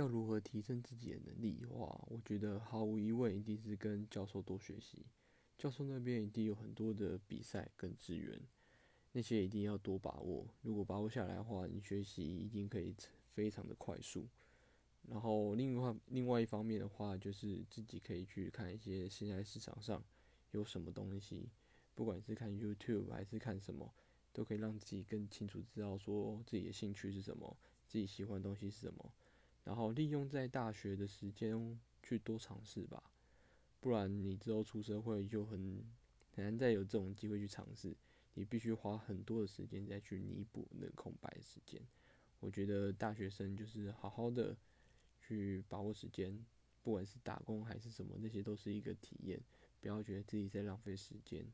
要如何提升自己的能力的话，我觉得毫无疑问一定是跟教授多学习。教授那边一定有很多的比赛跟资源，那些一定要多把握。如果把握下来的话，你学习一定可以非常的快速。然后另外另外一方面的话，就是自己可以去看一些现在市场上有什么东西，不管是看 YouTube 还是看什么，都可以让自己更清楚知道说自己的兴趣是什么，自己喜欢的东西是什么。然后利用在大学的时间去多尝试吧。不然你之后出社会就很很难再有这种机会去尝试，你必须花很多的时间再去弥补那空白的时间。我觉得大学生就是好好的去把握时间，不管是打工还是什么，那些都是一个体验，不要觉得自己在浪费时间。